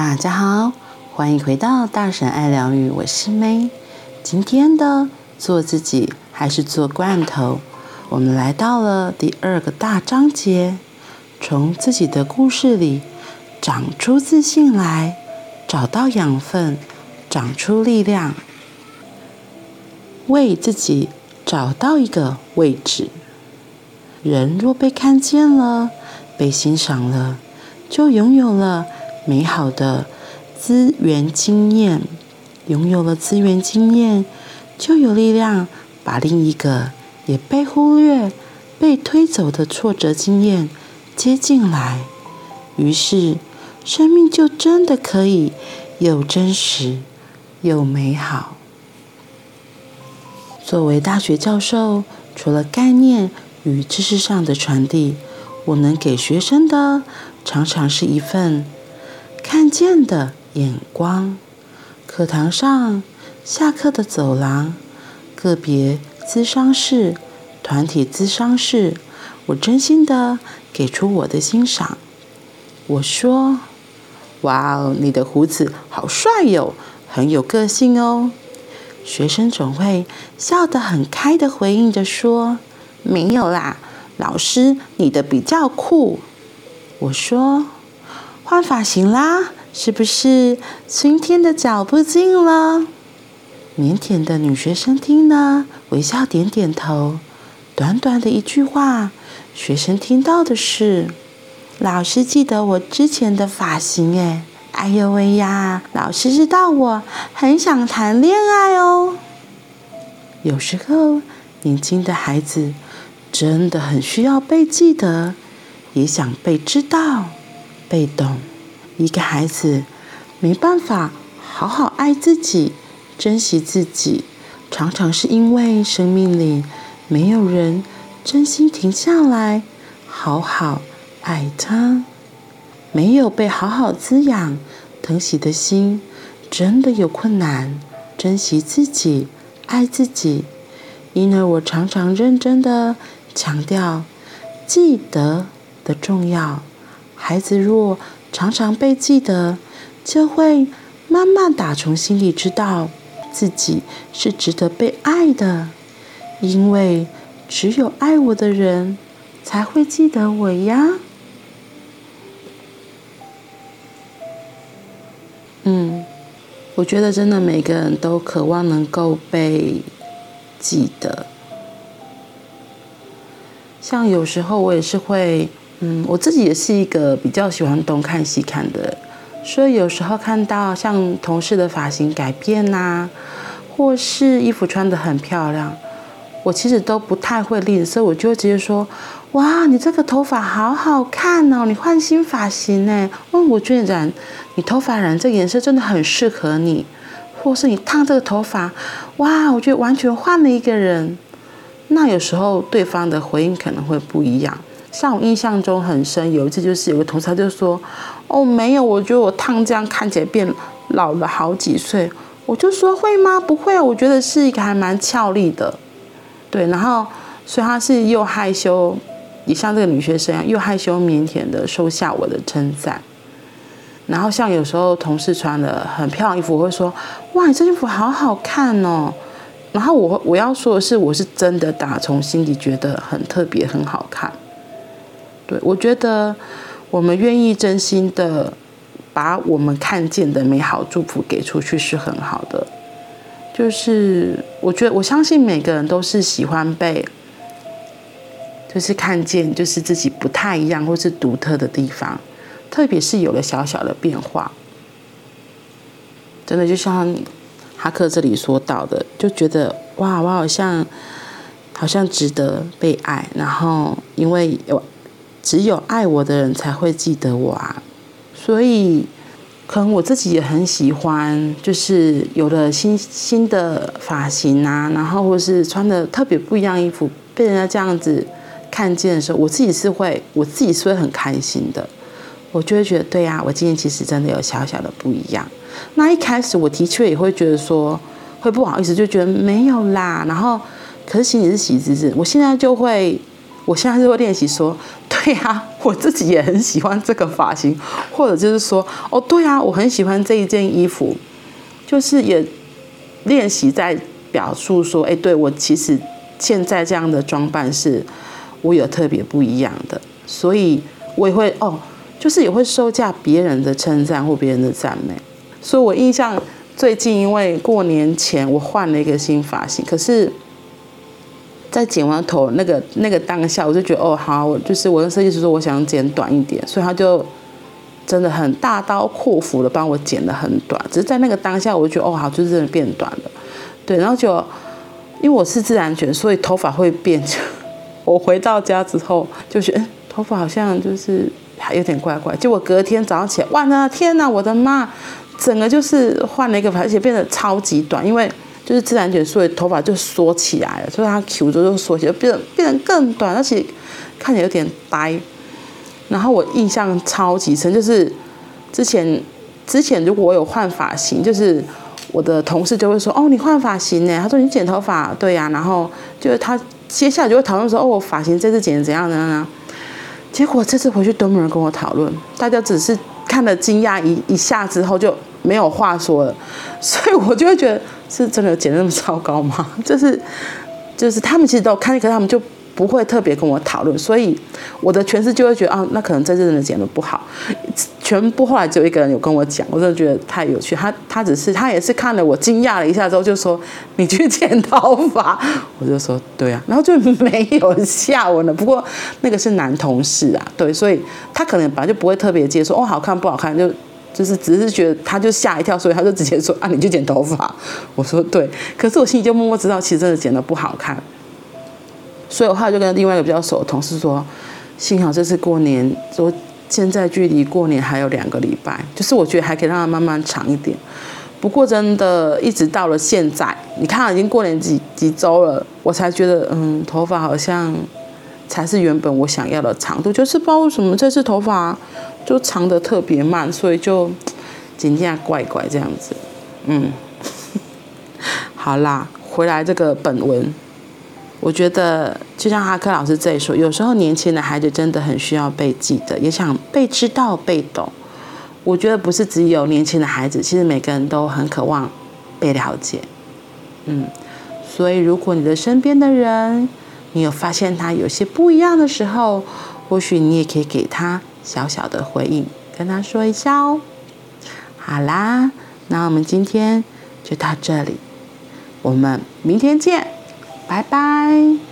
大家好，欢迎回到大神爱疗愈，我是 May。今天的做自己还是做罐头，我们来到了第二个大章节，从自己的故事里长出自信来，找到养分，长出力量，为自己找到一个位置。人若被看见了，被欣赏了，就拥有了。美好的资源经验，拥有了资源经验，就有力量把另一个也被忽略、被推走的挫折经验接进来。于是，生命就真的可以又真实又美好。作为大学教授，除了概念与知识上的传递，我能给学生的常常是一份。看见的眼光，课堂上、下课的走廊、个别咨商室、团体咨商室，我真心的给出我的欣赏。我说：“哇哦，你的胡子好帅哟，很有个性哦。”学生总会笑得很开的回应着说：“没有啦，老师，你的比较酷。”我说。换发型啦，是不是春天的脚步近了？腼腆的女学生听了，微笑点点头。短短的一句话，学生听到的是：老师记得我之前的发型哎，哎呦喂呀！老师知道我很想谈恋爱哦。有时候，年轻的孩子真的很需要被记得，也想被知道。被懂，一个孩子没办法好好爱自己、珍惜自己，常常是因为生命里没有人真心停下来好好爱他，没有被好好滋养、疼惜的心，真的有困难珍惜自己、爱自己。因而，我常常认真的强调记得的重要。孩子若常常被记得，就会慢慢打从心里知道自己是值得被爱的，因为只有爱我的人才会记得我呀。嗯，我觉得真的每个人都渴望能够被记得，像有时候我也是会。嗯，我自己也是一个比较喜欢东看西看的人，所以有时候看到像同事的发型改变呐、或是衣服穿得很漂亮，我其实都不太会吝啬，我就会直接说：“哇，你这个头发好好看哦，你换新发型呢？嗯，我觉得染你头发染这个颜色真的很适合你，或是你烫这个头发，哇，我觉得完全换了一个人。”那有时候对方的回应可能会不一样。像我印象中很深，有一次就是有个同事他就说：“哦，没有，我觉得我烫这样看起来变老了好几岁。”我就说：“会吗？不会啊，我觉得是一个还蛮俏丽的。”对，然后所以他是又害羞，也像这个女学生一样，又害羞腼腆的收下我的称赞。然后像有时候同事穿的很漂亮衣服，我会说：“哇，你这衣服好好看哦。”然后我我要说的是，我是真的打从心底觉得很特别，很好看。对，我觉得我们愿意真心的把我们看见的美好祝福给出去是很好的。就是我觉得我相信每个人都是喜欢被，就是看见就是自己不太一样或是独特的地方，特别是有了小小的变化，真的就像哈克这里说到的，就觉得哇，我好像好像值得被爱，然后因为有。只有爱我的人才会记得我啊，所以可能我自己也很喜欢，就是有了新新的发型啊，然后或是穿的特别不一样衣服，被人家这样子看见的时候，我自己是会，我自己是会很开心的，我就会觉得，对呀，我今天其实真的有小小的不一样。那一开始我的确也会觉得说，会不好意思，就觉得没有啦，然后可是心里是喜滋滋。我现在就会，我现在就会练习说。对呀、啊，我自己也很喜欢这个发型，或者就是说，哦，对、啊，我很喜欢这一件衣服，就是也练习在表述说，哎，对我其实现在这样的装扮是我有特别不一样的，所以我也会哦，就是也会收下别人的称赞或别人的赞美，所以我印象最近因为过年前我换了一个新发型，可是。在剪完头那个那个当下，我就觉得哦好，我就是我跟设计师说我想剪短一点，所以他就真的很大刀阔斧的帮我剪得很短。只是在那个当下，我就觉得哦好，就是真的变短了。对，然后就因为我是自然卷，所以头发会变。我回到家之后就觉得，头发好像就是还有点怪怪。结果隔天早上起来，哇那天哪，我的妈，整个就是换了一个发，而且变得超级短，因为。就是自然卷，所以头发就缩起来了，所以它 Q 就就缩起来，变变得更短，而且看起来有点呆。然后我印象超级深，就是之前之前如果我有换发型，就是我的同事就会说：“哦，你换发型呢？”他说：“你剪头发，对呀、”然后就是他接下来就会讨论说：“哦，我发型这次剪的怎样呢？”结果这次回去都没人跟我讨论，大家只是看了惊讶一一下之后就没有话说了，所以我就会觉得。是真的剪得那么糟糕吗？就是，就是他们其实都看，可是他们就不会特别跟我讨论，所以我的诠释就会觉得啊，那可能这次真的剪得不好。全部后来只有一个人有跟我讲，我真的觉得太有趣。他他只是他也是看了我惊讶了一下之后，就说你去剪头发，我就说对啊，然后就没有下文了。不过那个是男同事啊，对，所以他可能本来就不会特别接受哦，好看不好看就。就是只是觉得他就吓一跳，所以他就直接说啊，你就剪头发。我说对，可是我心里就默默知道，其实真的剪得不好看。所以我后来就跟另外一个比较熟的同事说，幸好这次过年，说现在距离过年还有两个礼拜，就是我觉得还可以让它慢慢长一点。不过真的，一直到了现在，你看已经过年几几周了，我才觉得嗯，头发好像才是原本我想要的长度，就是不知道为什么这次头发。就长得特别慢，所以就剪起来怪怪这样子。嗯，好啦，回来这个本文，我觉得就像哈克老师这里说，有时候年轻的孩子真的很需要被记得，也想被知道、被懂。我觉得不是只有年轻的孩子，其实每个人都很渴望被了解。嗯，所以如果你的身边的人，你有发现他有些不一样的时候，或许你也可以给他。小小的回应，跟他说一下哦。好啦，那我们今天就到这里，我们明天见，拜拜。